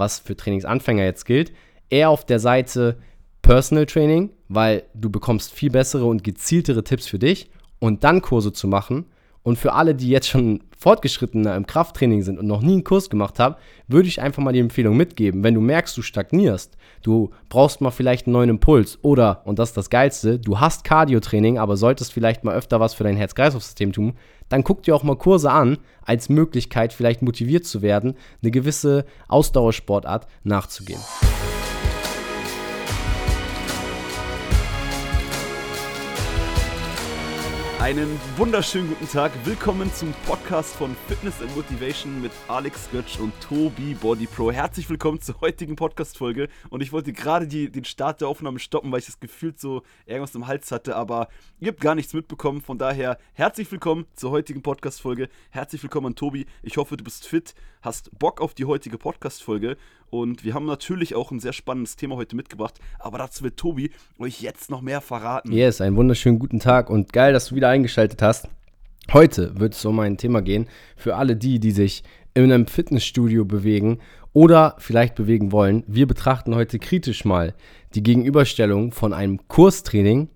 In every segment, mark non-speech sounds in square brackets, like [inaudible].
was für Trainingsanfänger jetzt gilt, eher auf der Seite Personal Training, weil du bekommst viel bessere und gezieltere Tipps für dich und dann Kurse zu machen. Und für alle, die jetzt schon fortgeschrittener im Krafttraining sind und noch nie einen Kurs gemacht haben, würde ich einfach mal die Empfehlung mitgeben. Wenn du merkst, du stagnierst, du brauchst mal vielleicht einen neuen Impuls oder, und das ist das Geilste, du hast Cardio-Training, aber solltest vielleicht mal öfter was für dein Herz-Kreislauf-System tun, dann guck dir auch mal Kurse an, als Möglichkeit vielleicht motiviert zu werden, eine gewisse Ausdauersportart nachzugehen. Einen wunderschönen guten Tag. Willkommen zum Podcast von Fitness and Motivation mit Alex Götsch und Tobi Body Pro. Herzlich willkommen zur heutigen Podcast-Folge. Und ich wollte gerade den Start der Aufnahme stoppen, weil ich das Gefühl so irgendwas im Hals hatte. Aber ihr habt gar nichts mitbekommen. Von daher herzlich willkommen zur heutigen Podcast-Folge. Herzlich willkommen an Tobi. Ich hoffe, du bist fit, hast Bock auf die heutige Podcast-Folge. Und wir haben natürlich auch ein sehr spannendes Thema heute mitgebracht, aber dazu wird Tobi euch jetzt noch mehr verraten. Yes, einen wunderschönen guten Tag und geil, dass du wieder eingeschaltet hast. Heute wird es um ein Thema gehen für alle die, die sich in einem Fitnessstudio bewegen oder vielleicht bewegen wollen. Wir betrachten heute kritisch mal die Gegenüberstellung von einem Kurstraining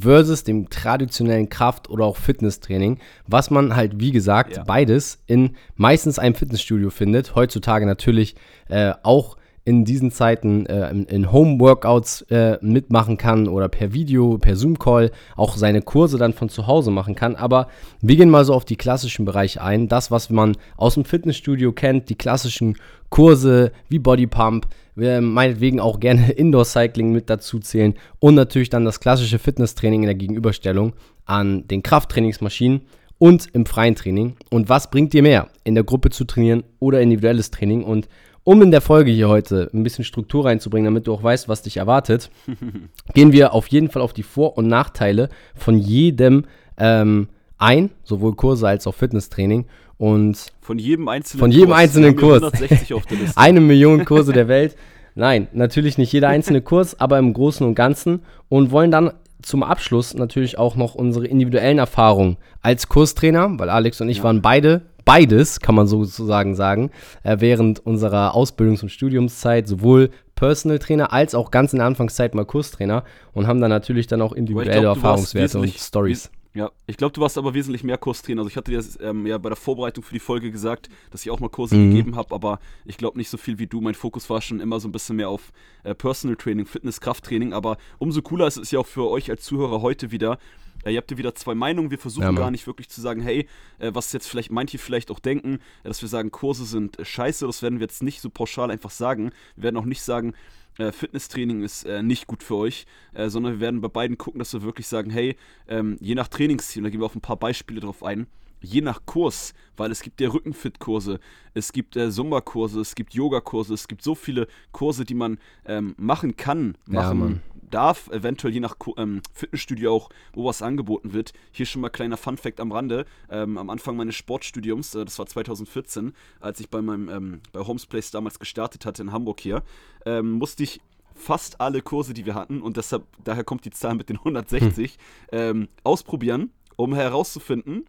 versus dem traditionellen Kraft- oder auch Fitnesstraining, was man halt, wie gesagt, ja. beides in meistens einem Fitnessstudio findet. Heutzutage natürlich äh, auch in diesen Zeiten äh, in, Home-Workouts äh, mitmachen kann oder per Video, per Zoom-Call auch seine Kurse dann von zu Hause machen kann. Aber wir gehen mal so auf die klassischen Bereiche ein. Das, was man aus dem Fitnessstudio kennt, die klassischen Kurse wie Body Pump, meinetwegen auch gerne [laughs] Indoor Cycling mit dazu zählen und natürlich dann das klassische Fitnesstraining in der Gegenüberstellung an den Krafttrainingsmaschinen und im freien Training. Und was bringt dir mehr, in der Gruppe zu trainieren oder individuelles Training? Und um in der Folge hier heute ein bisschen Struktur reinzubringen, damit du auch weißt, was dich erwartet, [laughs] gehen wir auf jeden Fall auf die Vor- und Nachteile von jedem ähm, ein, sowohl Kurse als auch Fitnesstraining. Und von jedem einzelnen von jedem Kurs. Einzelnen Kurs. [laughs] Eine Million Kurse der Welt. Nein, natürlich nicht jeder einzelne Kurs, aber im Großen und Ganzen. Und wollen dann zum Abschluss natürlich auch noch unsere individuellen Erfahrungen als Kurstrainer, weil Alex und ich ja. waren beide beides, kann man sozusagen sagen, äh, während unserer Ausbildungs- und Studiumszeit sowohl Personal Trainer als auch ganz in der Anfangszeit mal Kurstrainer und haben dann natürlich dann auch individuelle glaub, Erfahrungswerte und Stories. Ja, ich glaube, du warst aber wesentlich mehr Kurstrainer. Also ich hatte dir ähm, ja bei der Vorbereitung für die Folge gesagt, dass ich auch mal Kurse mhm. gegeben habe, aber ich glaube nicht so viel wie du. Mein Fokus war schon immer so ein bisschen mehr auf äh, Personal Training, Fitness, Krafttraining. Aber umso cooler ist es ja auch für euch als Zuhörer heute wieder, äh, ihr habt ja wieder zwei Meinungen. Wir versuchen ja, gar nicht wirklich zu sagen, hey, äh, was jetzt vielleicht manche vielleicht auch denken, äh, dass wir sagen, Kurse sind äh, scheiße. Das werden wir jetzt nicht so pauschal einfach sagen. Wir werden auch nicht sagen, äh, Fitnesstraining ist äh, nicht gut für euch, sondern wir werden bei beiden gucken, dass wir wirklich sagen, hey, ähm, je nach Trainingsziel, da gehen wir auf ein paar Beispiele drauf ein, je nach Kurs, weil es gibt ja Rückenfit-Kurse, es gibt äh, Zumba-Kurse, es gibt Yoga-Kurse, es gibt so viele Kurse, die man ähm, machen kann, machen ja, darf, eventuell je nach ähm, Fitnessstudio auch, wo was angeboten wird. Hier schon mal kleiner Fun-Fact am Rande. Ähm, am Anfang meines Sportstudiums, äh, das war 2014, als ich bei meinem ähm, bei Homes Place damals gestartet hatte in Hamburg hier, ähm, musste ich fast alle Kurse, die wir hatten, und deshalb, daher kommt die Zahl mit den 160, hm. Ähm, ausprobieren, um herauszufinden,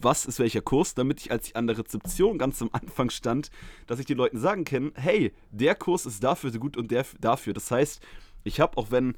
was ist welcher Kurs, damit ich, als ich an der Rezeption ganz am Anfang stand, dass ich den Leuten sagen kann, hey, der Kurs ist dafür so gut und der dafür. Das heißt, ich habe, auch wenn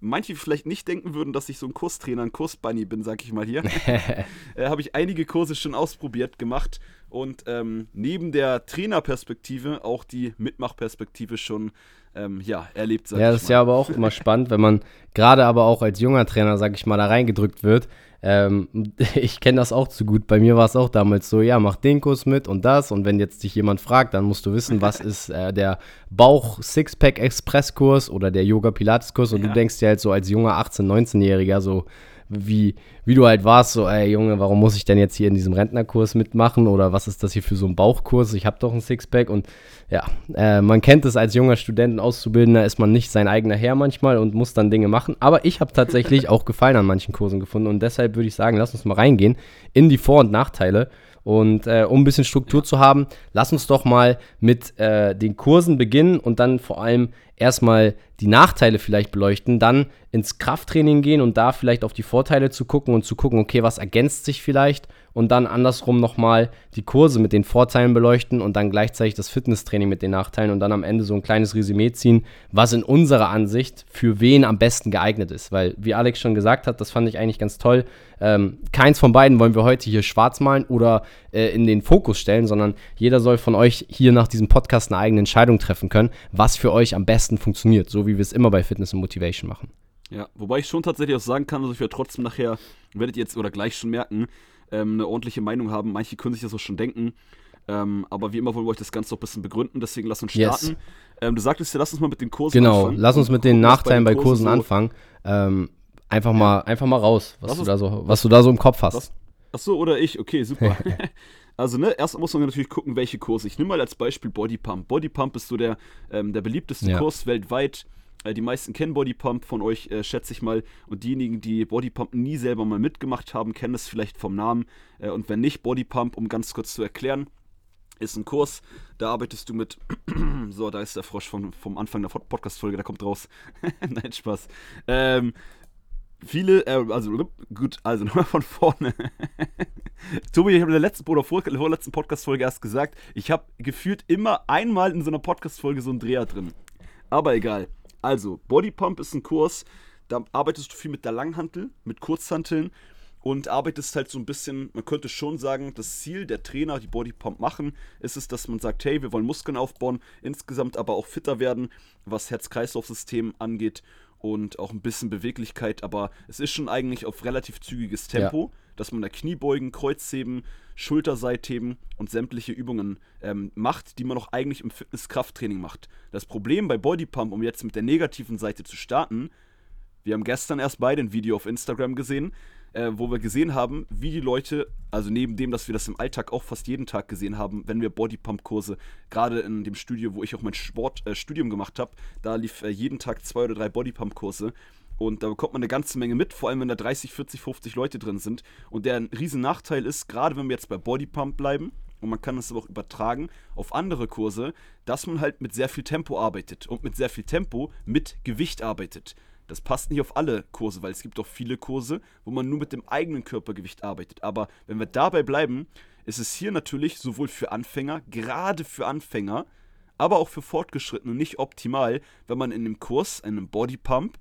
manche vielleicht nicht denken würden, dass ich so ein Kurstrainer, ein Kursbunny bin, sag ich mal hier, [laughs] äh, habe ich einige Kurse schon ausprobiert, gemacht und ähm, neben der Trainerperspektive auch die Mitmachperspektive schon ähm, ja, erlebt. ja, das ist ja aber auch immer spannend, wenn man gerade aber auch als junger Trainer, sag ich mal, da reingedrückt wird ähm, [laughs] ich kenne das auch zu gut. Bei mir war es auch damals so, ja, mach den Kurs mit und das. Und wenn jetzt dich jemand fragt, dann musst du wissen, was [laughs] ist äh, der Bauch-Sixpack-Express-Kurs oder der Yoga-Pilates-Kurs. Und ja. du denkst dir halt so als junger 18-, 19-Jähriger so, wie, wie du halt warst, so, ey Junge, warum muss ich denn jetzt hier in diesem Rentnerkurs mitmachen oder was ist das hier für so ein Bauchkurs? Ich habe doch ein Sixpack und ja, äh, man kennt es als junger Student, Auszubildender, ist man nicht sein eigener Herr manchmal und muss dann Dinge machen. Aber ich habe tatsächlich [laughs] auch Gefallen an manchen Kursen gefunden und deshalb würde ich sagen, lass uns mal reingehen in die Vor- und Nachteile. Und äh, um ein bisschen Struktur ja. zu haben, lass uns doch mal mit äh, den Kursen beginnen und dann vor allem erstmal die Nachteile vielleicht beleuchten, dann ins Krafttraining gehen und da vielleicht auf die Vorteile zu gucken und zu gucken, okay, was ergänzt sich vielleicht und dann andersrum nochmal die Kurse mit den Vorteilen beleuchten und dann gleichzeitig das Fitnesstraining mit den Nachteilen und dann am Ende so ein kleines Resümee ziehen, was in unserer Ansicht für wen am besten geeignet ist. Weil, wie Alex schon gesagt hat, das fand ich eigentlich ganz toll. Ähm, keins von beiden wollen wir heute hier schwarz malen oder äh, in den Fokus stellen, sondern jeder soll von euch hier nach diesem Podcast eine eigene Entscheidung treffen können, was für euch am besten funktioniert, so wie wir es immer bei Fitness und Motivation machen. Ja, wobei ich schon tatsächlich auch sagen kann, dass ich werde trotzdem nachher, werdet ihr jetzt oder gleich schon merken, ähm, eine ordentliche Meinung haben. Manche können sich das auch schon denken. Ähm, aber wie immer wollen wir euch das Ganze auch ein bisschen begründen, deswegen lass uns starten. Yes. Ähm, du sagtest ja, lass uns mal mit den Kursen genau, anfangen. Genau, lass uns mit den Nachteilen bei, den Kursen, Kursen so anfangen. Ähm, einfach, ja. mal, einfach mal raus, was, du da, so, was du da so im Kopf hast. Was? Achso, oder ich, okay, super. [laughs] [laughs] also, ne, erst muss man natürlich gucken, welche Kurse. Ich nehme mal als Beispiel Bodypump. Bodypump ist so der, ähm, der beliebteste ja. Kurs weltweit. Äh, die meisten kennen Bodypump von euch, äh, schätze ich mal. Und diejenigen, die Bodypump nie selber mal mitgemacht haben, kennen es vielleicht vom Namen. Äh, und wenn nicht, Bodypump, um ganz kurz zu erklären, ist ein Kurs, da arbeitest du mit. [clears throat] so, da ist der Frosch vom, vom Anfang der Podcast-Folge, der kommt raus. [laughs] Nein, Spaß. Ähm, viele, äh, also gut, also [laughs] nochmal von vorne. [laughs] Tobi, ich habe in der letzten oder vor, vorletzten Podcast-Folge erst gesagt, ich habe gefühlt immer einmal in so einer Podcast-Folge so einen Dreher drin. Aber egal. Also, Bodypump ist ein Kurs, da arbeitest du viel mit der Langhantel, mit Kurzhanteln und arbeitest halt so ein bisschen, man könnte schon sagen, das Ziel der Trainer, die Bodypump machen, ist es, dass man sagt, hey, wir wollen Muskeln aufbauen, insgesamt aber auch fitter werden, was Herz-Kreislauf-System angeht und auch ein bisschen Beweglichkeit, aber es ist schon eigentlich auf relativ zügiges Tempo, ja. Dass man da Kniebeugen, Kreuzheben, Schulterseitheben und sämtliche Übungen ähm, macht, die man auch eigentlich im Fitness-Krafttraining macht. Das Problem bei Bodypump, um jetzt mit der negativen Seite zu starten, wir haben gestern erst beide ein Video auf Instagram gesehen, äh, wo wir gesehen haben, wie die Leute, also neben dem, dass wir das im Alltag auch fast jeden Tag gesehen haben, wenn wir Bodypump-Kurse, gerade in dem Studio, wo ich auch mein Sportstudium äh, gemacht habe, da lief äh, jeden Tag zwei oder drei Bodypump-Kurse. Und da bekommt man eine ganze Menge mit, vor allem wenn da 30, 40, 50 Leute drin sind. Und der ein riesen Nachteil ist, gerade wenn wir jetzt bei Bodypump bleiben, und man kann das aber auch übertragen auf andere Kurse, dass man halt mit sehr viel Tempo arbeitet und mit sehr viel Tempo mit Gewicht arbeitet. Das passt nicht auf alle Kurse, weil es gibt auch viele Kurse, wo man nur mit dem eigenen Körpergewicht arbeitet. Aber wenn wir dabei bleiben, ist es hier natürlich sowohl für Anfänger, gerade für Anfänger, aber auch für Fortgeschrittene nicht optimal, wenn man in einem Kurs, in einem Bodypump,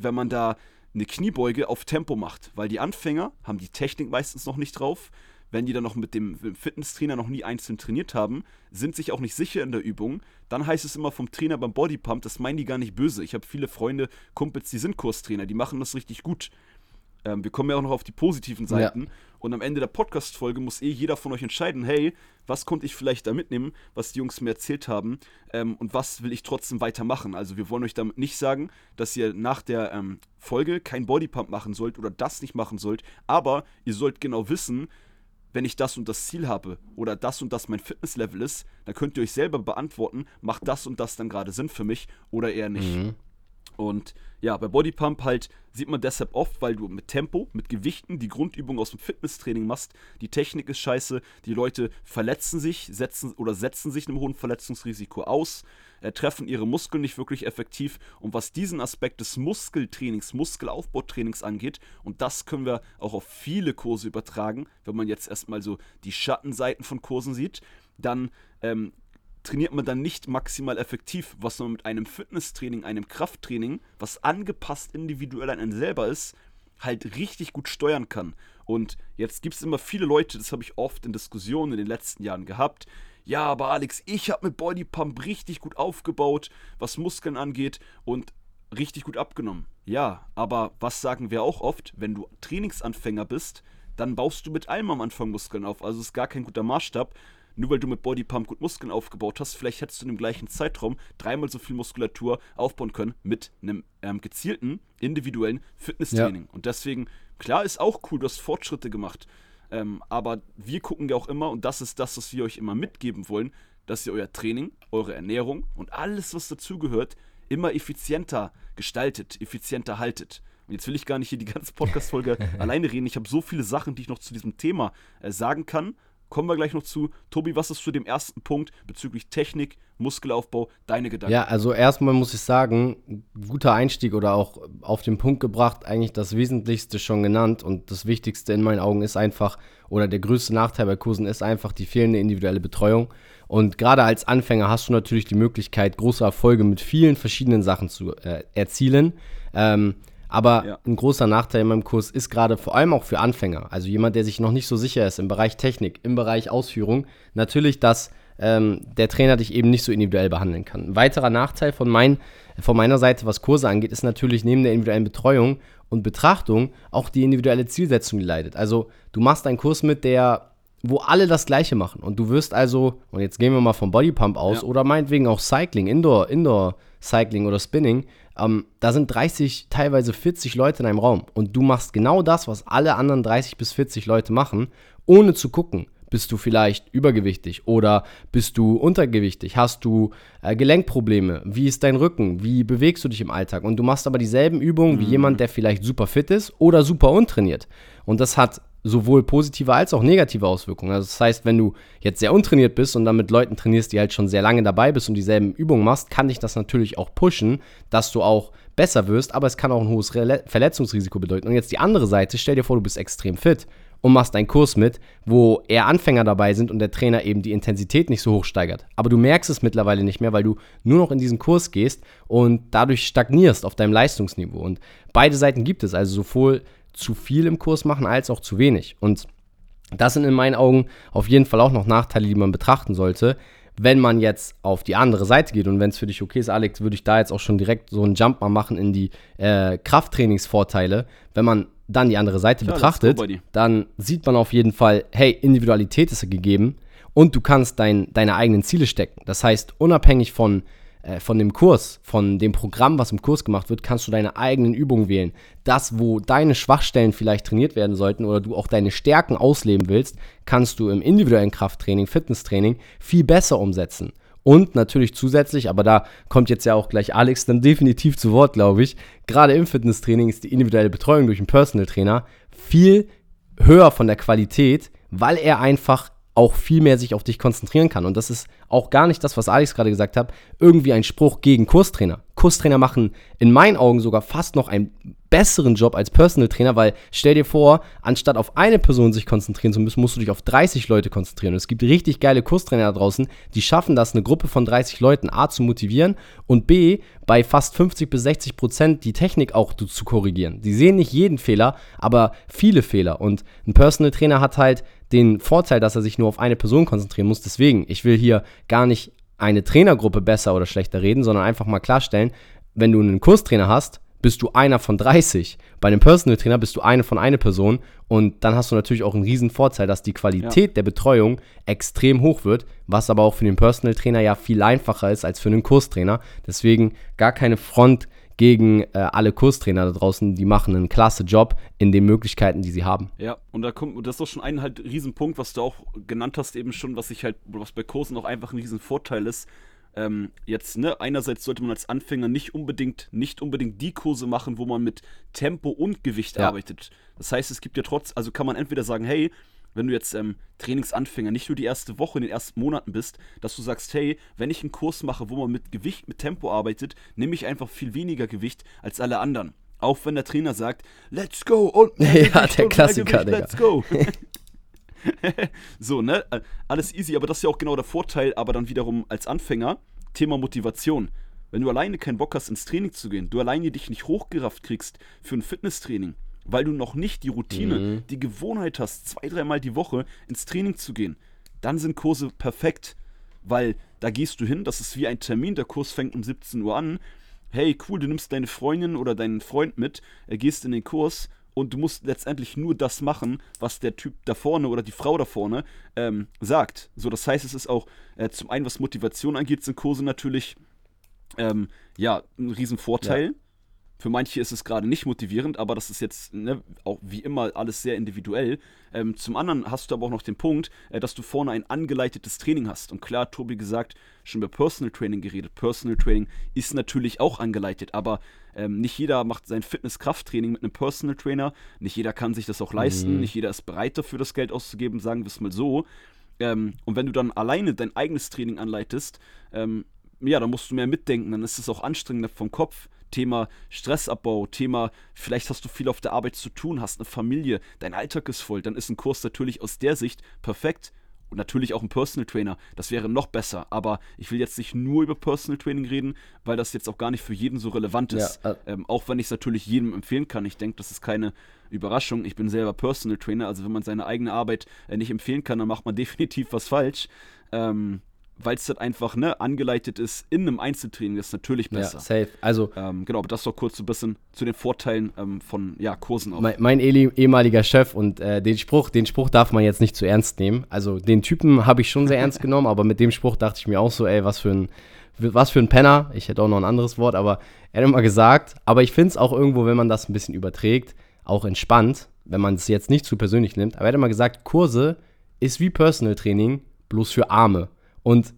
wenn man da eine Kniebeuge auf Tempo macht, weil die Anfänger haben die Technik meistens noch nicht drauf wenn die dann noch mit dem Fitnesstrainer noch nie einzeln trainiert haben, sind sich auch nicht sicher in der Übung, dann heißt es immer vom Trainer beim Bodypump, das meinen die gar nicht böse. Ich habe viele Freunde, Kumpels, die sind Kurstrainer, die machen das richtig gut. Ähm, wir kommen ja auch noch auf die positiven Seiten. Ja. Und am Ende der Podcast-Folge muss eh jeder von euch entscheiden, hey, was konnte ich vielleicht da mitnehmen, was die Jungs mir erzählt haben ähm, und was will ich trotzdem weitermachen. Also wir wollen euch damit nicht sagen, dass ihr nach der ähm, Folge kein Bodypump machen sollt oder das nicht machen sollt, aber ihr sollt genau wissen, wenn ich das und das Ziel habe oder das und das mein Fitnesslevel ist, dann könnt ihr euch selber beantworten, macht das und das dann gerade Sinn für mich oder eher nicht. Mhm. Und ja, bei Bodypump halt sieht man deshalb oft, weil du mit Tempo, mit Gewichten die Grundübung aus dem Fitnesstraining machst. Die Technik ist scheiße, die Leute verletzen sich, setzen oder setzen sich einem hohen Verletzungsrisiko aus, äh, treffen ihre Muskeln nicht wirklich effektiv. Und was diesen Aspekt des Muskeltrainings, Muskelaufbautrainings angeht, und das können wir auch auf viele Kurse übertragen, wenn man jetzt erstmal so die Schattenseiten von Kursen sieht, dann ähm, trainiert man dann nicht maximal effektiv, was man mit einem Fitnesstraining, einem Krafttraining, was angepasst individuell an einen selber ist, halt richtig gut steuern kann. Und jetzt gibt es immer viele Leute, das habe ich oft in Diskussionen in den letzten Jahren gehabt. Ja, aber Alex, ich habe mit Bodypump richtig gut aufgebaut, was Muskeln angeht und richtig gut abgenommen. Ja, aber was sagen wir auch oft, wenn du Trainingsanfänger bist, dann baust du mit allem am Anfang Muskeln auf. Also ist gar kein guter Maßstab nur weil du mit Bodypump gut Muskeln aufgebaut hast, vielleicht hättest du in dem gleichen Zeitraum dreimal so viel Muskulatur aufbauen können mit einem ähm, gezielten, individuellen Fitnesstraining. Ja. Und deswegen, klar, ist auch cool, du hast Fortschritte gemacht. Ähm, aber wir gucken ja auch immer, und das ist das, was wir euch immer mitgeben wollen, dass ihr euer Training, eure Ernährung und alles, was dazugehört, immer effizienter gestaltet, effizienter haltet. Und jetzt will ich gar nicht hier die ganze Podcast-Folge [laughs] alleine reden. Ich habe so viele Sachen, die ich noch zu diesem Thema äh, sagen kann kommen wir gleich noch zu. Tobi, was ist zu dem ersten Punkt bezüglich Technik, Muskelaufbau, deine Gedanken? Ja, also erstmal muss ich sagen, guter Einstieg oder auch auf den Punkt gebracht, eigentlich das Wesentlichste schon genannt und das Wichtigste in meinen Augen ist einfach, oder der größte Nachteil bei Kursen ist einfach die fehlende individuelle Betreuung. Und gerade als Anfänger hast du natürlich die Möglichkeit, große Erfolge mit vielen verschiedenen Sachen zu äh, erzielen. Ähm, aber ja. ein großer Nachteil in meinem Kurs ist gerade vor allem auch für Anfänger, also jemand, der sich noch nicht so sicher ist im Bereich Technik, im Bereich Ausführung, natürlich, dass ähm, der Trainer dich eben nicht so individuell behandeln kann. Ein weiterer Nachteil von, mein, von meiner Seite, was Kurse angeht, ist natürlich neben der individuellen Betreuung und Betrachtung auch die individuelle Zielsetzung, die leidet. Also du machst einen Kurs mit, der wo alle das Gleiche machen. Und du wirst also, und jetzt gehen wir mal vom Bodypump aus, ja. oder meinetwegen auch Cycling, Indoor, Indoor Cycling oder Spinning, ähm, da sind 30, teilweise 40 Leute in einem Raum und du machst genau das, was alle anderen 30 bis 40 Leute machen, ohne zu gucken. Bist du vielleicht übergewichtig oder bist du untergewichtig? Hast du äh, Gelenkprobleme? Wie ist dein Rücken? Wie bewegst du dich im Alltag? Und du machst aber dieselben Übungen mhm. wie jemand, der vielleicht super fit ist oder super untrainiert. Und das hat sowohl positive als auch negative Auswirkungen. Also das heißt, wenn du jetzt sehr untrainiert bist und dann mit Leuten trainierst, die halt schon sehr lange dabei bist und dieselben Übungen machst, kann dich das natürlich auch pushen, dass du auch besser wirst, aber es kann auch ein hohes Verletzungsrisiko bedeuten. Und jetzt die andere Seite, stell dir vor, du bist extrem fit und machst einen Kurs mit, wo eher Anfänger dabei sind und der Trainer eben die Intensität nicht so hoch steigert. Aber du merkst es mittlerweile nicht mehr, weil du nur noch in diesen Kurs gehst und dadurch stagnierst auf deinem Leistungsniveau. Und beide Seiten gibt es, also sowohl zu viel im Kurs machen als auch zu wenig. Und das sind in meinen Augen auf jeden Fall auch noch Nachteile, die man betrachten sollte. Wenn man jetzt auf die andere Seite geht und wenn es für dich okay ist, Alex, würde ich da jetzt auch schon direkt so einen Jump mal machen in die äh, Krafttrainingsvorteile. Wenn man dann die andere Seite ja, betrachtet, dann sieht man auf jeden Fall, hey, Individualität ist gegeben und du kannst dein, deine eigenen Ziele stecken. Das heißt, unabhängig von äh, von dem Kurs, von dem Programm, was im Kurs gemacht wird, kannst du deine eigenen Übungen wählen. Das, wo deine Schwachstellen vielleicht trainiert werden sollten oder du auch deine Stärken ausleben willst, kannst du im individuellen Krafttraining, Fitnesstraining viel besser umsetzen. Und natürlich zusätzlich, aber da kommt jetzt ja auch gleich Alex dann definitiv zu Wort, glaube ich. Gerade im Fitnesstraining ist die individuelle Betreuung durch einen Personal Trainer viel höher von der Qualität, weil er einfach auch viel mehr sich auf dich konzentrieren kann. Und das ist auch gar nicht das, was Alex gerade gesagt hat, irgendwie ein Spruch gegen Kurstrainer. Kurstrainer machen in meinen Augen sogar fast noch einen besseren Job als Personal Trainer, weil stell dir vor, anstatt auf eine Person sich konzentrieren zu müssen, musst du dich auf 30 Leute konzentrieren. Und es gibt richtig geile Kurstrainer da draußen, die schaffen das, eine Gruppe von 30 Leuten A zu motivieren und B bei fast 50 bis 60 Prozent die Technik auch zu korrigieren. Die sehen nicht jeden Fehler, aber viele Fehler. Und ein Personal Trainer hat halt den Vorteil, dass er sich nur auf eine Person konzentrieren muss. Deswegen, ich will hier gar nicht eine Trainergruppe besser oder schlechter reden, sondern einfach mal klarstellen, wenn du einen Kurstrainer hast, bist du einer von 30. Bei einem Personal Trainer bist du eine von einer Person und dann hast du natürlich auch einen riesen Vorteil, dass die Qualität ja. der Betreuung extrem hoch wird, was aber auch für den Personal Trainer ja viel einfacher ist als für einen Kurstrainer. Deswegen gar keine Front gegen äh, alle Kurstrainer da draußen, die machen einen klasse Job in den Möglichkeiten, die sie haben. Ja, und da kommt, das ist doch schon ein halt Riesenpunkt, was du auch genannt hast, eben schon, was ich halt, was bei Kursen auch einfach ein Riesenvorteil ist. Ähm, jetzt, ne, einerseits sollte man als Anfänger nicht unbedingt, nicht unbedingt die Kurse machen, wo man mit Tempo und Gewicht ja. arbeitet. Das heißt, es gibt ja trotz, also kann man entweder sagen, hey, wenn du jetzt ähm, Trainingsanfänger nicht nur die erste Woche in den ersten Monaten bist, dass du sagst, hey, wenn ich einen Kurs mache, wo man mit Gewicht, mit Tempo arbeitet, nehme ich einfach viel weniger Gewicht als alle anderen. Auch wenn der Trainer sagt, let's go und [laughs] ja, der Klassiker, Gewicht, let's go. [laughs] [laughs] so, ne? Alles easy, aber das ist ja auch genau der Vorteil, aber dann wiederum als Anfänger, Thema Motivation. Wenn du alleine keinen Bock hast, ins Training zu gehen, du alleine dich nicht hochgerafft kriegst für ein Fitnesstraining, weil du noch nicht die Routine, mhm. die Gewohnheit hast, zwei, dreimal die Woche ins Training zu gehen, dann sind Kurse perfekt, weil da gehst du hin, das ist wie ein Termin, der Kurs fängt um 17 Uhr an. Hey, cool, du nimmst deine Freundin oder deinen Freund mit, er gehst in den Kurs und du musst letztendlich nur das machen, was der Typ da vorne oder die Frau da vorne ähm, sagt. So, das heißt, es ist auch äh, zum einen, was Motivation angeht, sind Kurse natürlich ähm, ja ein Riesenvorteil. Ja. Für manche ist es gerade nicht motivierend, aber das ist jetzt ne, auch wie immer alles sehr individuell. Ähm, zum anderen hast du aber auch noch den Punkt, äh, dass du vorne ein angeleitetes Training hast. Und klar, Tobi gesagt, schon über Personal Training geredet. Personal Training ist natürlich auch angeleitet, aber ähm, nicht jeder macht sein Fitness-Krafttraining mit einem Personal Trainer. Nicht jeder kann sich das auch leisten. Mhm. Nicht jeder ist bereit dafür, das Geld auszugeben, sagen wir es mal so. Ähm, und wenn du dann alleine dein eigenes Training anleitest, ähm, ja, dann musst du mehr mitdenken, dann ist es auch anstrengender vom Kopf. Thema Stressabbau, Thema, vielleicht hast du viel auf der Arbeit zu tun, hast eine Familie, dein Alltag ist voll, dann ist ein Kurs natürlich aus der Sicht perfekt und natürlich auch ein Personal Trainer. Das wäre noch besser. Aber ich will jetzt nicht nur über Personal Training reden, weil das jetzt auch gar nicht für jeden so relevant ist. Ja, äh ähm, auch wenn ich es natürlich jedem empfehlen kann. Ich denke, das ist keine Überraschung. Ich bin selber Personal Trainer. Also wenn man seine eigene Arbeit äh, nicht empfehlen kann, dann macht man [laughs] definitiv was falsch. Ähm, weil es halt einfach ne, angeleitet ist in einem Einzeltraining, ist natürlich besser. Ja, safe. Also, ähm, genau, aber das doch kurz so ein bisschen zu den Vorteilen ähm, von ja, Kursen auch. Mein, mein ehemaliger Chef und äh, den Spruch, den Spruch darf man jetzt nicht zu ernst nehmen. Also den Typen habe ich schon sehr ernst [laughs] genommen, aber mit dem Spruch dachte ich mir auch so, ey, was für ein, was für ein Penner. Ich hätte auch noch ein anderes Wort, aber er hat immer gesagt, aber ich finde es auch irgendwo, wenn man das ein bisschen überträgt, auch entspannt, wenn man es jetzt nicht zu persönlich nimmt. Aber er hat immer gesagt, Kurse ist wie Personal Training, bloß für Arme. Und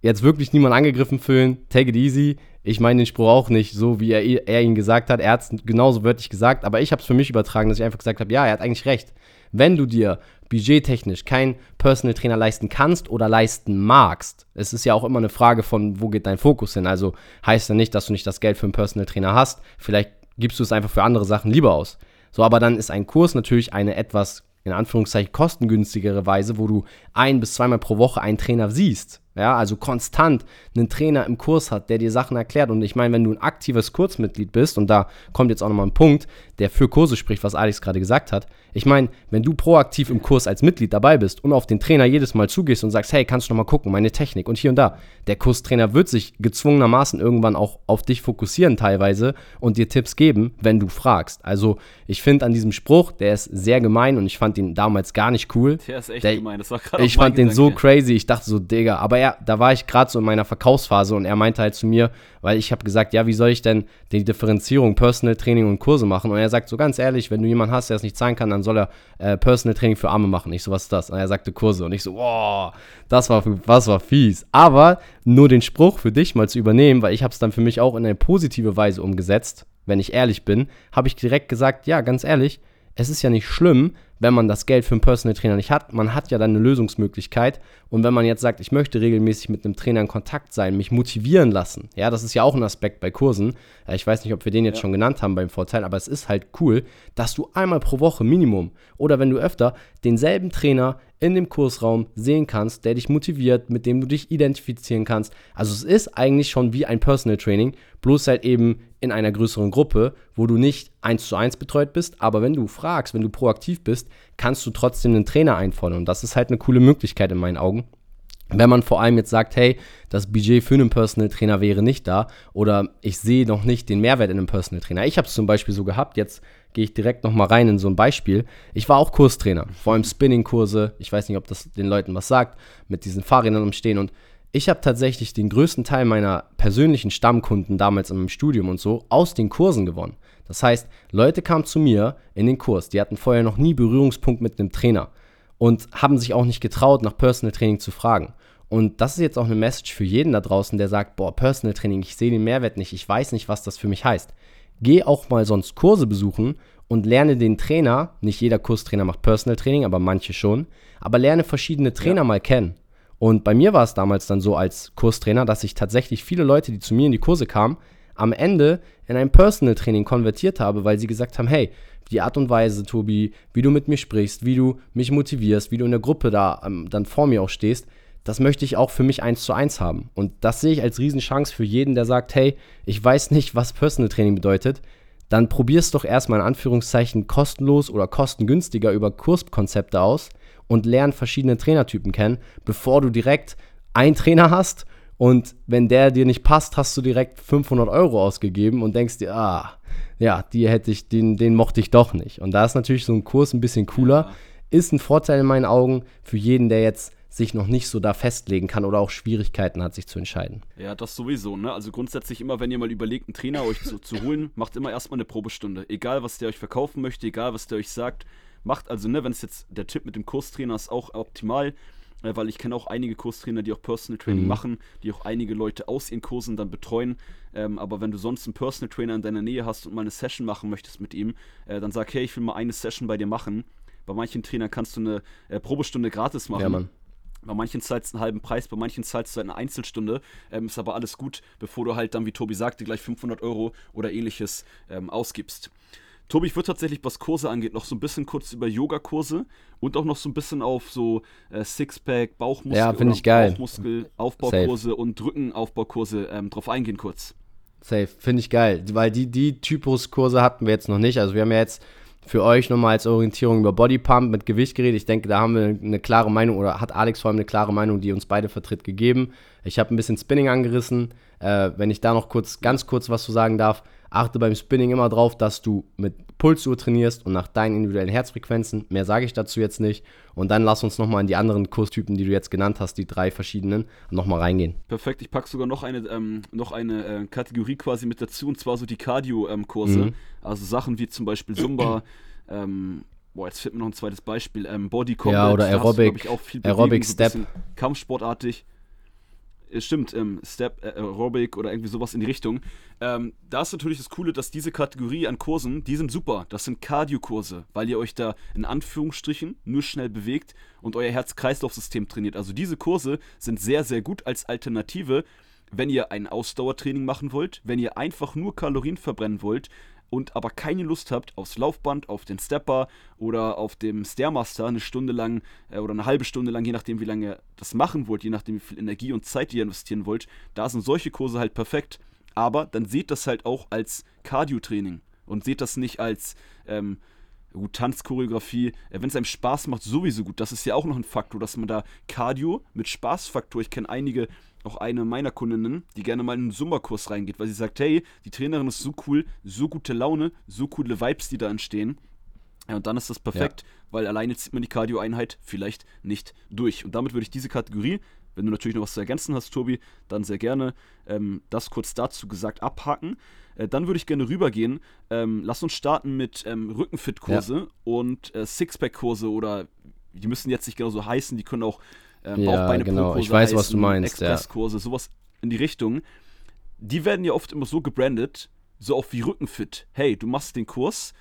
jetzt wirklich niemand angegriffen fühlen, take it easy. Ich meine den Spruch auch nicht so, wie er, er ihn gesagt hat. Er hat es genauso wörtlich gesagt, aber ich habe es für mich übertragen, dass ich einfach gesagt habe, ja, er hat eigentlich recht. Wenn du dir budgettechnisch keinen Personal Trainer leisten kannst oder leisten magst, es ist ja auch immer eine Frage von, wo geht dein Fokus hin. Also heißt ja nicht, dass du nicht das Geld für einen Personal Trainer hast. Vielleicht gibst du es einfach für andere Sachen lieber aus. So, aber dann ist ein Kurs natürlich eine etwas in Anführungszeichen kostengünstigere Weise, wo du ein bis zweimal pro Woche einen Trainer siehst. Ja, also konstant einen Trainer im Kurs hat, der dir Sachen erklärt. Und ich meine, wenn du ein aktives Kursmitglied bist, und da kommt jetzt auch nochmal ein Punkt, der für Kurse spricht, was Alex gerade gesagt hat. Ich meine, wenn du proaktiv im Kurs als Mitglied dabei bist und auf den Trainer jedes Mal zugehst und sagst, hey, kannst du nochmal gucken, meine Technik und hier und da, der Kurstrainer wird sich gezwungenermaßen irgendwann auch auf dich fokussieren teilweise und dir Tipps geben, wenn du fragst. Also ich finde an diesem Spruch, der ist sehr gemein und ich fand ihn damals gar nicht cool. Der ist echt der, gemein, das war gerade Ich fand den so crazy, ich dachte so, Digga, aber er, da war ich gerade so in meiner Verkaufsphase und er meinte halt zu mir, weil ich habe gesagt, ja, wie soll ich denn die Differenzierung Personal Training und Kurse machen? Und er sagt so ganz ehrlich, wenn du jemanden hast, der es nicht zahlen kann, dann soll er äh, Personal Training für Arme machen. Ich so, was ist das? Und er sagte Kurse und ich so, wow, das war, das war fies. Aber nur den Spruch für dich mal zu übernehmen, weil ich habe es dann für mich auch in eine positive Weise umgesetzt, wenn ich ehrlich bin, habe ich direkt gesagt, ja, ganz ehrlich, es ist ja nicht schlimm, wenn man das Geld für einen Personal Trainer nicht hat. Man hat ja dann eine Lösungsmöglichkeit. Und wenn man jetzt sagt, ich möchte regelmäßig mit einem Trainer in Kontakt sein, mich motivieren lassen, ja, das ist ja auch ein Aspekt bei Kursen. Äh, ich weiß nicht, ob wir den jetzt ja. schon genannt haben beim Vorteil, aber es ist halt cool, dass du einmal pro Woche Minimum oder wenn du öfter denselben Trainer in dem Kursraum sehen kannst, der dich motiviert, mit dem du dich identifizieren kannst. Also es ist eigentlich schon wie ein Personal Training, bloß halt eben in einer größeren Gruppe, wo du nicht eins zu eins betreut bist, aber wenn du fragst, wenn du proaktiv bist, kannst du trotzdem einen Trainer einfordern und das ist halt eine coole Möglichkeit in meinen Augen. Wenn man vor allem jetzt sagt, hey, das Budget für einen Personal Trainer wäre nicht da oder ich sehe noch nicht den Mehrwert in einem Personal Trainer. Ich habe es zum Beispiel so gehabt, jetzt gehe ich direkt nochmal rein in so ein Beispiel. Ich war auch Kurstrainer, vor allem Spinning-Kurse. Ich weiß nicht, ob das den Leuten was sagt, mit diesen Fahrrädern umstehen. Und ich habe tatsächlich den größten Teil meiner persönlichen Stammkunden damals meinem Studium und so aus den Kursen gewonnen. Das heißt, Leute kamen zu mir in den Kurs, die hatten vorher noch nie Berührungspunkt mit einem Trainer und haben sich auch nicht getraut, nach Personal Training zu fragen. Und das ist jetzt auch eine Message für jeden da draußen, der sagt, boah, Personal Training, ich sehe den Mehrwert nicht, ich weiß nicht, was das für mich heißt. Geh auch mal sonst Kurse besuchen und lerne den Trainer, nicht jeder Kurstrainer macht Personal Training, aber manche schon, aber lerne verschiedene Trainer ja. mal kennen. Und bei mir war es damals dann so als Kurstrainer, dass ich tatsächlich viele Leute, die zu mir in die Kurse kamen, am Ende in ein Personal Training konvertiert habe, weil sie gesagt haben, hey, die Art und Weise, Tobi, wie du mit mir sprichst, wie du mich motivierst, wie du in der Gruppe da ähm, dann vor mir auch stehst, das möchte ich auch für mich eins zu eins haben. Und das sehe ich als Riesenchance für jeden, der sagt, hey, ich weiß nicht, was Personal Training bedeutet. Dann probier's doch erstmal in Anführungszeichen kostenlos oder kostengünstiger über Kurskonzepte aus und lern verschiedene Trainertypen kennen, bevor du direkt einen Trainer hast und wenn der dir nicht passt, hast du direkt 500 Euro ausgegeben und denkst dir, ah, ja, die hätte ich, den, den mochte ich doch nicht. Und da ist natürlich so ein Kurs ein bisschen cooler. Ist ein Vorteil in meinen Augen für jeden, der jetzt sich noch nicht so da festlegen kann oder auch Schwierigkeiten hat, sich zu entscheiden. Ja, das sowieso, ne? Also grundsätzlich immer, wenn ihr mal überlegt, einen Trainer euch zu, zu holen, [laughs] macht immer erstmal eine Probestunde. Egal, was der euch verkaufen möchte, egal, was der euch sagt. Macht also, ne, wenn es jetzt der Tipp mit dem Kurstrainer ist auch optimal, weil ich kenne auch einige Kurstrainer, die auch Personal Training mhm. machen, die auch einige Leute aus ihren Kursen dann betreuen. Ähm, aber wenn du sonst einen Personal Trainer in deiner Nähe hast und mal eine Session machen möchtest mit ihm, äh, dann sag, hey, ich will mal eine Session bei dir machen. Bei manchen Trainern kannst du eine äh, Probestunde gratis machen. Ja, Mann. Bei manchen zahlst du einen halben Preis, bei manchen zahlst du eine Einzelstunde. Ähm, ist aber alles gut, bevor du halt dann, wie Tobi sagte, gleich 500 Euro oder ähnliches ähm, ausgibst. Tobi, ich würde tatsächlich, was Kurse angeht, noch so ein bisschen kurz über Yoga-Kurse und auch noch so ein bisschen auf so äh, Sixpack, Bauchmuskel, ja, ich geil. Bauchmuskel, Aufbaukurse und Rückenaufbaukurse ähm, drauf eingehen kurz. Safe, finde ich geil, weil die, die Typuskurse hatten wir jetzt noch nicht. Also wir haben ja jetzt für euch nochmal als Orientierung über Bodypump mit Gewichtgerät. Ich denke, da haben wir eine klare Meinung oder hat Alex vor allem eine klare Meinung, die uns beide vertritt, gegeben. Ich habe ein bisschen Spinning angerissen. Äh, wenn ich da noch kurz, ganz kurz was zu sagen darf, achte beim Spinning immer drauf, dass du mit Pulsuhr trainierst und nach deinen individuellen Herzfrequenzen. Mehr sage ich dazu jetzt nicht. Und dann lass uns nochmal in die anderen Kurstypen, die du jetzt genannt hast, die drei verschiedenen, nochmal reingehen. Perfekt, ich packe sogar noch eine, ähm, noch eine äh, Kategorie quasi mit dazu, und zwar so die Cardio-Kurse. Ähm, mhm. Also Sachen wie zum Beispiel Zumba, ähm, boah, jetzt fehlt mir noch ein zweites Beispiel, ähm, Body Combat. Ja, oder Aerobic, Aerobic Step. So Kampfsportartig. Äh, stimmt, ähm, Step, äh, Aerobic oder irgendwie sowas in die Richtung. Ähm, da ist natürlich das Coole, dass diese Kategorie an Kursen, die sind super. Das sind Cardio-Kurse, weil ihr euch da in Anführungsstrichen nur schnell bewegt und euer Herz-Kreislauf-System trainiert. Also diese Kurse sind sehr, sehr gut als Alternative, wenn ihr ein Ausdauertraining machen wollt, wenn ihr einfach nur Kalorien verbrennen wollt, und aber keine Lust habt aufs Laufband, auf den Stepper oder auf dem Stairmaster eine Stunde lang äh, oder eine halbe Stunde lang, je nachdem wie lange ihr das machen wollt, je nachdem wie viel Energie und Zeit ihr investieren wollt, da sind solche Kurse halt perfekt. Aber dann seht das halt auch als Cardio-Training und seht das nicht als ähm, gut, Tanzchoreografie, äh, wenn es einem Spaß macht, sowieso gut. Das ist ja auch noch ein Faktor, dass man da Cardio mit Spaßfaktor, ich kenne einige auch eine meiner Kundinnen, die gerne mal in einen Zumba-Kurs reingeht, weil sie sagt, hey, die Trainerin ist so cool, so gute Laune, so coole Vibes, die da entstehen. Ja, und dann ist das perfekt, ja. weil alleine zieht man die Cardio-Einheit vielleicht nicht durch. Und damit würde ich diese Kategorie, wenn du natürlich noch was zu ergänzen hast, Tobi, dann sehr gerne ähm, das kurz dazu gesagt abhaken. Äh, dann würde ich gerne rübergehen. Ähm, lass uns starten mit ähm, Rückenfit-Kurse ja. und äh, Sixpack-Kurse oder die müssen jetzt nicht genau so heißen, die können auch äh, ja, genau. Ich weiß, heißen, was du meinst. Expresskurse, ja. sowas in die Richtung. Die werden ja oft immer so gebrandet, so auch wie Rückenfit. Hey, du machst den Kurs,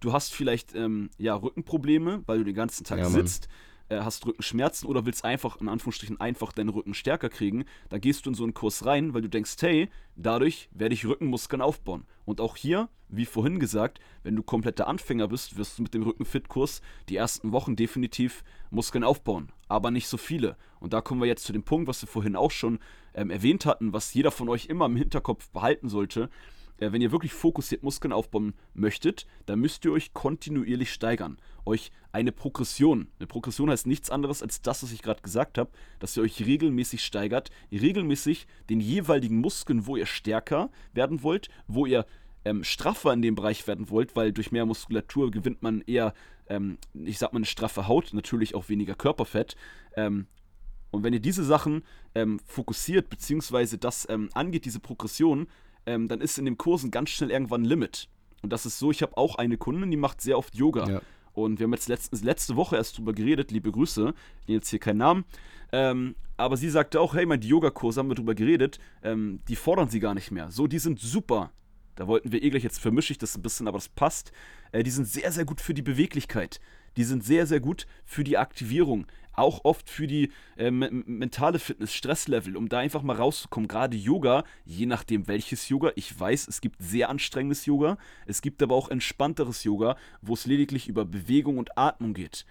du hast vielleicht ähm, ja, Rückenprobleme, weil du den ganzen Tag ja, sitzt. Mann äh, hast Rückenschmerzen oder willst einfach, in Anführungsstrichen, einfach deinen Rücken stärker kriegen, dann gehst du in so einen Kurs rein, weil du denkst, hey, dadurch werde ich Rückenmuskeln aufbauen. Und auch hier, wie vorhin gesagt, wenn du kompletter Anfänger bist, wirst du mit dem Rückenfit-Kurs die ersten Wochen definitiv Muskeln aufbauen, aber nicht so viele. Und da kommen wir jetzt zu dem Punkt, was wir vorhin auch schon ähm, erwähnt hatten, was jeder von euch immer im Hinterkopf behalten sollte wenn ihr wirklich fokussiert Muskeln aufbauen möchtet, dann müsst ihr euch kontinuierlich steigern. Euch eine Progression. Eine Progression heißt nichts anderes als das, was ich gerade gesagt habe, dass ihr euch regelmäßig steigert, regelmäßig den jeweiligen Muskeln, wo ihr stärker werden wollt, wo ihr ähm, straffer in dem Bereich werden wollt, weil durch mehr Muskulatur gewinnt man eher, ähm, ich sag mal, eine straffe Haut, natürlich auch weniger Körperfett. Ähm, und wenn ihr diese Sachen ähm, fokussiert, beziehungsweise das ähm, angeht, diese Progression, ähm, dann ist in dem Kursen ganz schnell irgendwann ein Limit. Und das ist so, ich habe auch eine Kundin, die macht sehr oft Yoga. Ja. Und wir haben jetzt letztens, letzte Woche erst drüber geredet, liebe Grüße, ich nenne jetzt hier keinen Namen. Ähm, aber sie sagte auch, hey, meine Yogakurse haben wir drüber geredet, ähm, die fordern sie gar nicht mehr. So, die sind super. Da wollten wir eh gleich, jetzt vermische ich das ein bisschen, aber das passt. Äh, die sind sehr, sehr gut für die Beweglichkeit. Die sind sehr, sehr gut für die Aktivierung auch oft für die äh, mentale Fitness, Stresslevel, um da einfach mal rauszukommen. Gerade Yoga, je nachdem welches Yoga, ich weiß, es gibt sehr anstrengendes Yoga, es gibt aber auch entspannteres Yoga, wo es lediglich über Bewegung und Atmung geht.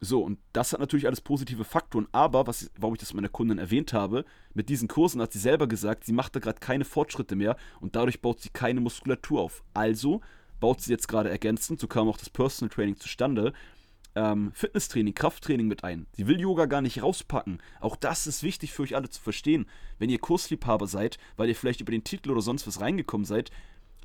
So, und das hat natürlich alles positive Faktoren, aber, was, warum ich das meiner Kundin erwähnt habe, mit diesen Kursen hat sie selber gesagt, sie macht da gerade keine Fortschritte mehr und dadurch baut sie keine Muskulatur auf. Also baut sie jetzt gerade ergänzend, so kam auch das Personal Training zustande, ähm, Fitnesstraining, Krafttraining mit ein. Sie will Yoga gar nicht rauspacken. Auch das ist wichtig für euch alle zu verstehen. Wenn ihr Kursliebhaber seid, weil ihr vielleicht über den Titel oder sonst was reingekommen seid,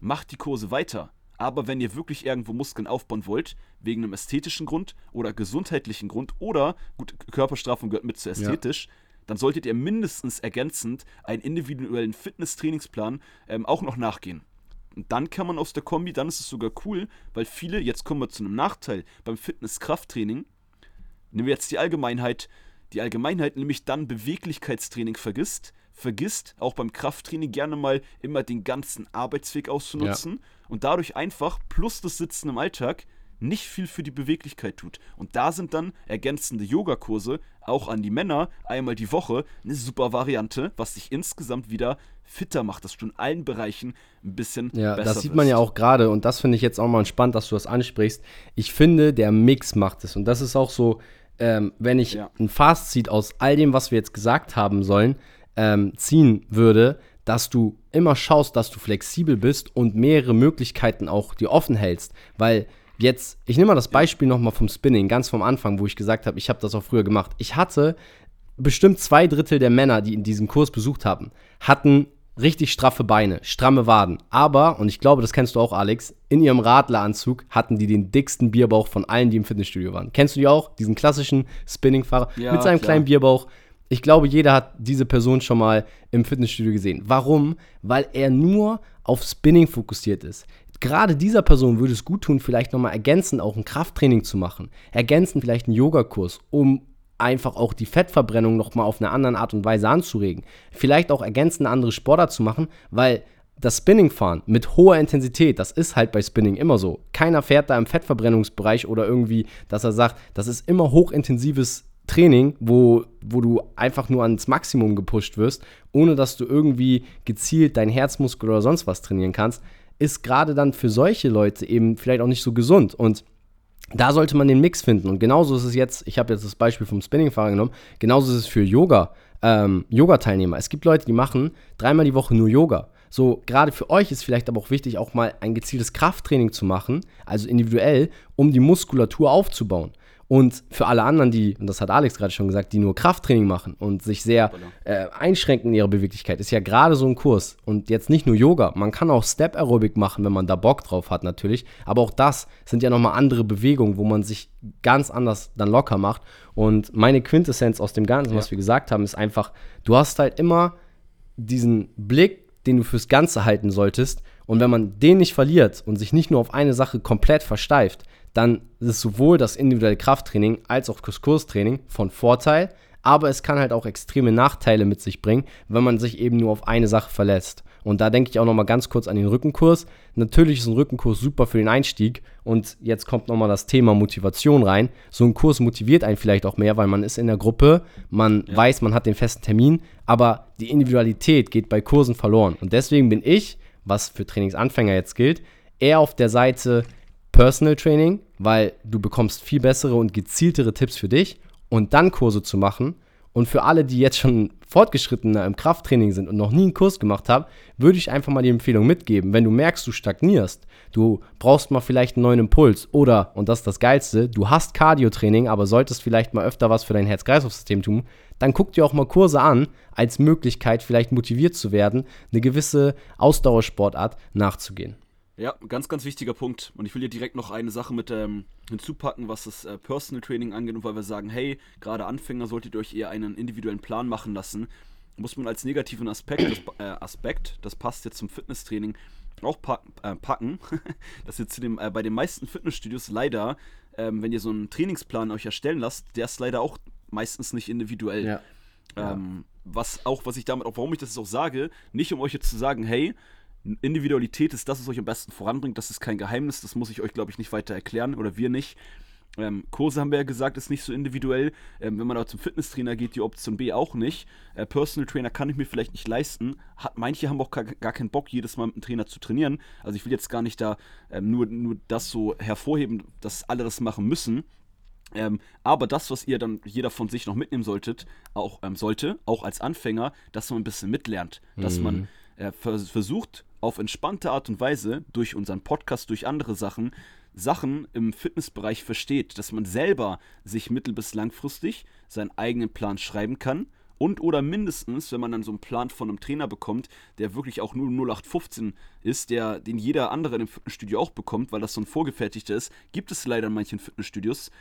macht die Kurse weiter. Aber wenn ihr wirklich irgendwo Muskeln aufbauen wollt, wegen einem ästhetischen Grund oder gesundheitlichen Grund oder, gut, Körperstraffung gehört mit zu ästhetisch, ja. dann solltet ihr mindestens ergänzend einen individuellen Fitnesstrainingsplan ähm, auch noch nachgehen. Und dann kann man aus der Kombi, dann ist es sogar cool, weil viele, jetzt kommen wir zu einem Nachteil beim Fitness-Krafttraining, nehmen wir jetzt die Allgemeinheit, die Allgemeinheit nämlich dann Beweglichkeitstraining vergisst, vergisst auch beim Krafttraining gerne mal immer den ganzen Arbeitsweg auszunutzen ja. und dadurch einfach plus das Sitzen im Alltag nicht viel für die Beweglichkeit tut. Und da sind dann ergänzende Yogakurse auch an die Männer einmal die Woche eine super Variante, was dich insgesamt wieder fitter macht, dass du in allen Bereichen ein bisschen ja, besser das sieht man ja auch gerade und das finde ich jetzt auch mal spannend, dass du das ansprichst. Ich finde, der Mix macht es und das ist auch so, ähm, wenn ich Ja. ein Fazit aus all dem, was wir jetzt gesagt haben sollen, ähm, ziehen würde, dass du immer schaust, dass du flexibel bist und mehrere Möglichkeiten auch dir offen hältst, weil jetzt, ich nehme mal das Beispiel nochmal vom Spinning, ganz vom Anfang, wo ich gesagt habe, ich habe das auch früher gemacht. Ich hatte bestimmt zwei Drittel der Männer, die in diesem Kurs besucht haben, hatten richtig straffe Beine, stramme Waden. Aber, und ich glaube, das kennst du auch, Alex, in ihrem Radleranzug hatten die den dicksten Bierbauch von allen, die im Fitnessstudio waren. Kennst du die auch? Diesen klassischen Spinning-Fahrer Ja, mit seinem klar. kleinen Bierbauch. Ich glaube, jeder hat diese Person schon mal im Fitnessstudio gesehen. Warum? Weil er nur auf Spinning fokussiert ist. Gerade dieser Person würde es gut tun, vielleicht nochmal ergänzend auch ein Krafttraining zu machen. Ergänzend vielleicht einen Yogakurs, um einfach auch die Fettverbrennung nochmal auf eine andere Art und Weise anzuregen. Vielleicht auch ergänzend eine andere Sportart zu machen, weil das Spinning-Fahren mit hoher Intensität, das ist halt bei Spinning immer so. Keiner fährt da im Fettverbrennungsbereich oder irgendwie, dass er sagt, das ist immer hochintensives Training, wo, wo du einfach nur ans Maximum gepusht wirst, ohne dass du irgendwie gezielt dein Herzmuskel oder sonst was trainieren kannst, ist gerade dann für solche Leute eben vielleicht auch nicht so gesund. Und da sollte man den Mix finden. Und genauso ist es jetzt, ich habe jetzt das Beispiel vom Spinning-Fahrer genommen, genauso ist es für Yoga, ähm, Yoga-Teilnehmer. Es gibt Leute, die machen dreimal die Woche nur Yoga. So, gerade für euch ist vielleicht aber auch wichtig, auch mal ein gezieltes Krafttraining zu machen, also individuell, um die Muskulatur aufzubauen. Und für alle anderen, die, und das hat Alex gerade schon gesagt, die nur Krafttraining machen und sich sehr äh, einschränken in ihrer Beweglichkeit, ist ja gerade so ein Kurs. Und jetzt nicht nur Yoga, man kann auch Step Aerobic machen, wenn man da Bock drauf hat natürlich. Aber auch das sind ja nochmal andere Bewegungen, wo man sich ganz anders dann locker macht. Und meine Quintessenz aus dem Ganzen, was wir gesagt haben, ist einfach, du hast halt immer diesen Blick, den du fürs Ganze halten solltest. Und wenn man den nicht verliert und sich nicht nur auf eine Sache komplett versteift, dann ist sowohl das individuelle Krafttraining als auch das Kurstraining von Vorteil, aber es kann halt auch extreme Nachteile mit sich bringen, wenn man sich eben nur auf eine Sache verlässt. Und da denke ich auch noch mal ganz kurz an den Rückenkurs. Natürlich ist ein Rückenkurs super für den Einstieg und jetzt kommt noch mal das Thema Motivation rein. So ein Kurs motiviert einen vielleicht auch mehr, weil man ist in der Gruppe, man weiß, man hat den festen Termin, aber die Individualität geht bei Kursen verloren. Und deswegen bin ich, was für Trainingsanfänger jetzt gilt, eher auf der Seite Personal Training, weil du bekommst viel bessere und gezieltere Tipps für dich und dann Kurse zu machen. Und für alle, die jetzt schon fortgeschrittener im Krafttraining sind und noch nie einen Kurs gemacht haben, würde ich einfach mal die Empfehlung mitgeben, wenn du merkst, du stagnierst, du brauchst mal vielleicht einen neuen Impuls oder, und das ist das Geilste, du hast Cardio-Training, aber solltest vielleicht mal öfter was für dein Herz-Kreislauf-System tun, dann guck dir auch mal Kurse an, als Möglichkeit vielleicht motiviert zu werden, eine gewisse Ausdauersportart nachzugehen. Ja, ganz, ganz wichtiger Punkt. Und ich will hier direkt noch eine Sache mit ähm, hinzupacken, was das äh, Personal Training angeht. Und weil wir sagen, hey, gerade Anfänger solltet ihr euch eher einen individuellen Plan machen lassen, muss man als negativen Aspekt, das, äh, Aspekt, das passt jetzt zum Fitnesstraining, auch pack, äh, packen, [laughs] dass ihr zu dem, äh, bei den meisten Fitnessstudios leider, ähm, wenn ihr so einen Trainingsplan euch erstellen lasst, der ist leider auch meistens nicht individuell. Ja. Ähm, was auch, was ich damit, auch warum ich das auch sage, nicht um euch jetzt zu sagen, hey, Individualität ist das, was euch am besten voranbringt, das ist kein Geheimnis, das muss ich euch, glaube ich, nicht weiter erklären oder wir nicht. Ähm, Kurse haben wir ja gesagt, ist nicht so individuell. Ähm, wenn man aber zum Fitnesstrainer geht, die Option B auch nicht. Äh, Personal Trainer kann ich mir vielleicht nicht leisten. Hat, manche haben auch gar, gar keinen Bock, jedes Mal mit einem Trainer zu trainieren. Also ich will jetzt gar nicht da ähm, nur, nur das so hervorheben, dass alle das machen müssen. Ähm, aber das, was ihr dann jeder von sich noch mitnehmen solltet, auch ähm, sollte, auch als Anfänger, dass man ein bisschen mitlernt, dass man vers versucht, auf entspannte Art und Weise durch unseren Podcast, durch andere Sachen, Sachen im Fitnessbereich versteht, dass man selber sich mittel- bis langfristig seinen eigenen Plan schreiben kann und oder mindestens, wenn man dann so einen Plan von einem Trainer bekommt, der wirklich auch nur 0815 ist, der, den jeder andere in dem Fitnessstudio auch bekommt, weil das so ein vorgefertigter ist, gibt es leider in manchen Fitnessstudios,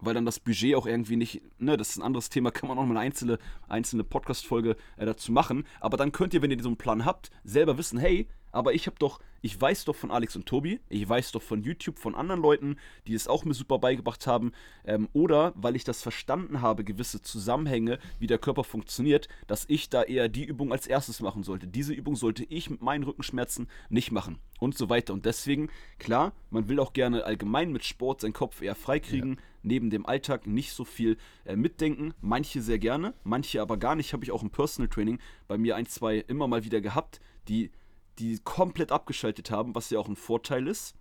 weil dann das Budget auch irgendwie nicht, ne, das ist ein anderes Thema, [laughs] kann man auch mal eine einzelne, einzelne Podcast-Folge äh, dazu machen. Aber dann könnt ihr, wenn ihr so einen Plan habt, selber wissen, hey, Aber ich habe doch, ich weiß doch von Alex und Tobi, ich weiß doch von YouTube, von anderen Leuten, die es auch mir super beigebracht haben, ähm, oder weil ich das verstanden habe, gewisse Zusammenhänge, wie der Körper funktioniert, dass ich da eher die Übung als erstes machen sollte. Diese Übung sollte ich mit meinen Rückenschmerzen nicht machen und so weiter. Und deswegen, klar, man will auch gerne allgemein mit Sport seinen Kopf eher freikriegen, ja. neben dem Alltag nicht so viel äh, mitdenken. Manche sehr gerne, manche aber gar nicht. Habe ich auch im Personal Training bei mir ein, zwei immer mal wieder gehabt, die die komplett abgeschaltet haben, was ja auch ein Vorteil ist.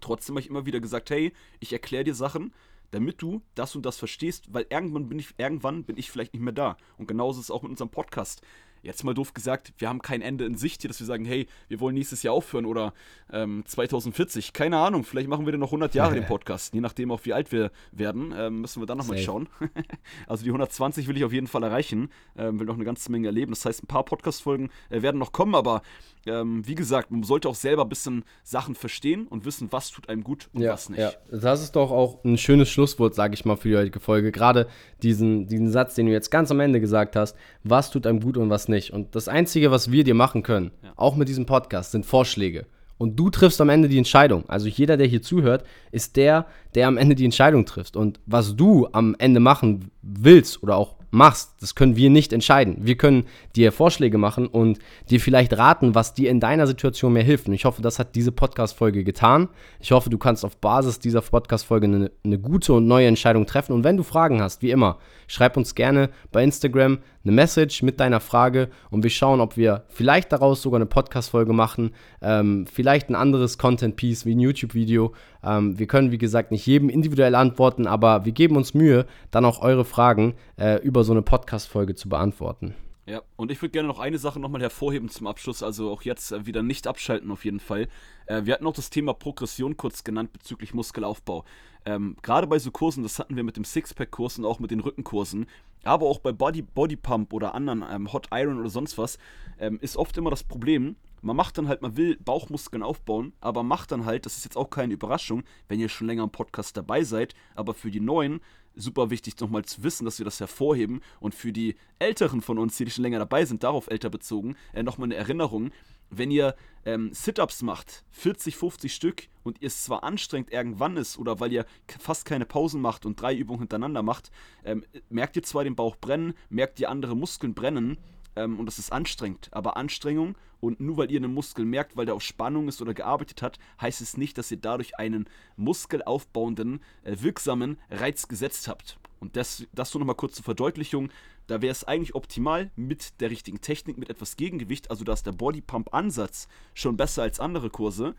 Trotzdem habe ich immer wieder gesagt, hey, ich erkläre dir Sachen, damit du das und das verstehst, weil irgendwann bin ich, irgendwann bin ich vielleicht nicht mehr da. Und genauso ist es auch mit unserem Podcast jetzt mal doof gesagt, wir haben kein Ende in Sicht hier, dass wir sagen, hey, wir wollen nächstes Jahr aufhören oder ähm, 2040. Keine Ahnung, vielleicht machen wir den noch 100 Jahre, den [laughs] Podcast. Je nachdem, auch wie alt wir werden, ähm, müssen wir dann nochmal schauen. [laughs] also die 120 will ich auf jeden Fall erreichen, ähm, will noch eine ganze Menge erleben. Das heißt, ein paar Podcast-Folgen äh, werden noch kommen, aber ähm, wie gesagt, man sollte auch selber ein bisschen Sachen verstehen und wissen, was tut einem gut und ja, was nicht. Ja, das ist doch auch ein schönes Schlusswort, sage ich mal, für die heutige Folge. Gerade diesen, diesen Satz, den du jetzt ganz am Ende gesagt hast, was tut einem gut und was nicht. Und das Einzige, was wir dir machen können, ja. auch mit diesem Podcast, sind Vorschläge. Und du triffst am Ende die Entscheidung. Also jeder, der hier zuhört, ist der, der am Ende die Entscheidung trifft. Und was du am Ende machen willst oder auch machst, das können wir nicht entscheiden. Wir können dir Vorschläge machen und dir vielleicht raten, was dir in deiner Situation mehr hilft. Und ich hoffe, das hat diese Podcast-Folge getan. Ich hoffe, du kannst auf Basis dieser Podcast-Folge eine, eine gute und neue Entscheidung treffen. Und wenn du Fragen hast, wie immer, schreib uns gerne bei Instagram eine Message mit deiner Frage und wir schauen, ob wir vielleicht daraus sogar eine Podcast-Folge machen, ähm, vielleicht ein anderes Content-Piece wie ein YouTube-Video. Ähm, wir können, wie gesagt, nicht jedem individuell antworten, aber wir geben uns Mühe, dann auch eure Fragen äh, über so eine Podcast-Folge zu beantworten. Ja, und ich würde gerne noch eine Sache nochmal hervorheben zum Abschluss, also auch jetzt äh, wieder nicht abschalten auf jeden Fall. Äh, wir hatten auch das Thema Progression kurz genannt bezüglich Muskelaufbau. Ähm, Gerade bei so Kursen, das hatten wir mit dem Sixpack-Kurs und auch mit den Rückenkursen, aber auch bei Body, Body Pump oder anderen ähm, Hot Iron oder sonst was, ähm, ist oft immer das Problem, man macht dann halt, man will Bauchmuskeln aufbauen, aber macht dann halt, das ist jetzt auch keine Überraschung, wenn ihr schon länger im Podcast dabei seid, aber für die Neuen super wichtig nochmal zu wissen, dass wir das hervorheben und für die Älteren von uns, die schon länger dabei sind, darauf älter bezogen, äh, nochmal eine Erinnerung. Wenn ihr ähm, Sit-Ups macht, 40, 50 Stück und ihr es zwar anstrengend irgendwann ist oder weil ihr fast keine Pausen macht und drei Übungen hintereinander macht, ähm, merkt ihr zwar den Bauch brennen, merkt ihr andere Muskeln brennen, ähm, und das ist anstrengend. Aber Anstrengung und nur weil ihr einen Muskel merkt, weil der auf Spannung ist oder gearbeitet hat, heißt es nicht, dass ihr dadurch einen muskelaufbauenden, äh, wirksamen Reiz gesetzt habt. Und das, das nur nochmal kurz zur Verdeutlichung. Da wäre es eigentlich optimal mit der richtigen Technik, mit etwas Gegengewicht, also da ist der Bodypump-Ansatz schon besser als andere Kurse.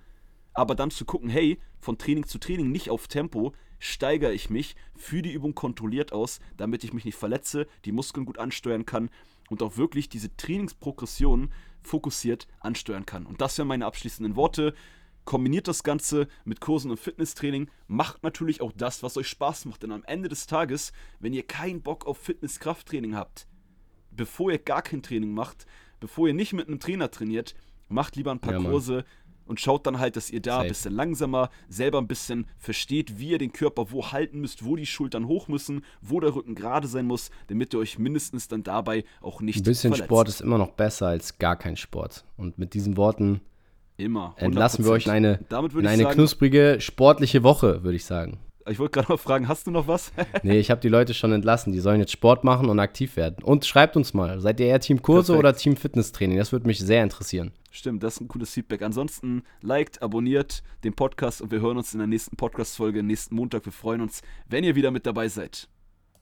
Aber dann zu gucken, hey, von Training zu Training, nicht auf Tempo, steigere ich mich für die Übung kontrolliert aus, damit ich mich nicht verletze, die Muskeln gut ansteuern kann und auch wirklich diese Trainingsprogression fokussiert ansteuern kann. Und das wären meine abschließenden Worte. Kombiniert das Ganze mit Kursen und Fitnesstraining, macht natürlich auch das, was euch Spaß macht. Denn am Ende des Tages, wenn ihr keinen Bock auf Fitness-Krafttraining habt, bevor ihr gar kein Training macht, bevor ihr nicht mit einem Trainer trainiert, macht lieber ein paar ja, Kurse, und schaut dann halt, dass ihr da Safe. ein bisschen langsamer selber ein bisschen versteht, wie ihr den Körper wo halten müsst, wo die Schultern hoch müssen, wo der Rücken gerade sein muss, damit ihr euch mindestens dann dabei auch nicht Ein bisschen verletzt. Sport ist immer noch besser als gar kein Sport. Und mit diesen Worten immer entlassen wir euch in eine, in eine sagen, knusprige sportliche Woche, würde ich sagen. Ich wollte gerade mal fragen, hast du noch was? [laughs] nee, ich habe die Leute schon entlassen. Die sollen jetzt Sport machen und aktiv werden. Und schreibt uns mal, seid ihr eher Team Kurse Perfekt. oder Team Fitnesstraining? Das würde mich sehr interessieren. Stimmt, das ist ein cooles Feedback. Ansonsten liked, abonniert den Podcast und wir hören uns in der nächsten Podcast-Folge nächsten Montag. Wir freuen uns, wenn ihr wieder mit dabei seid.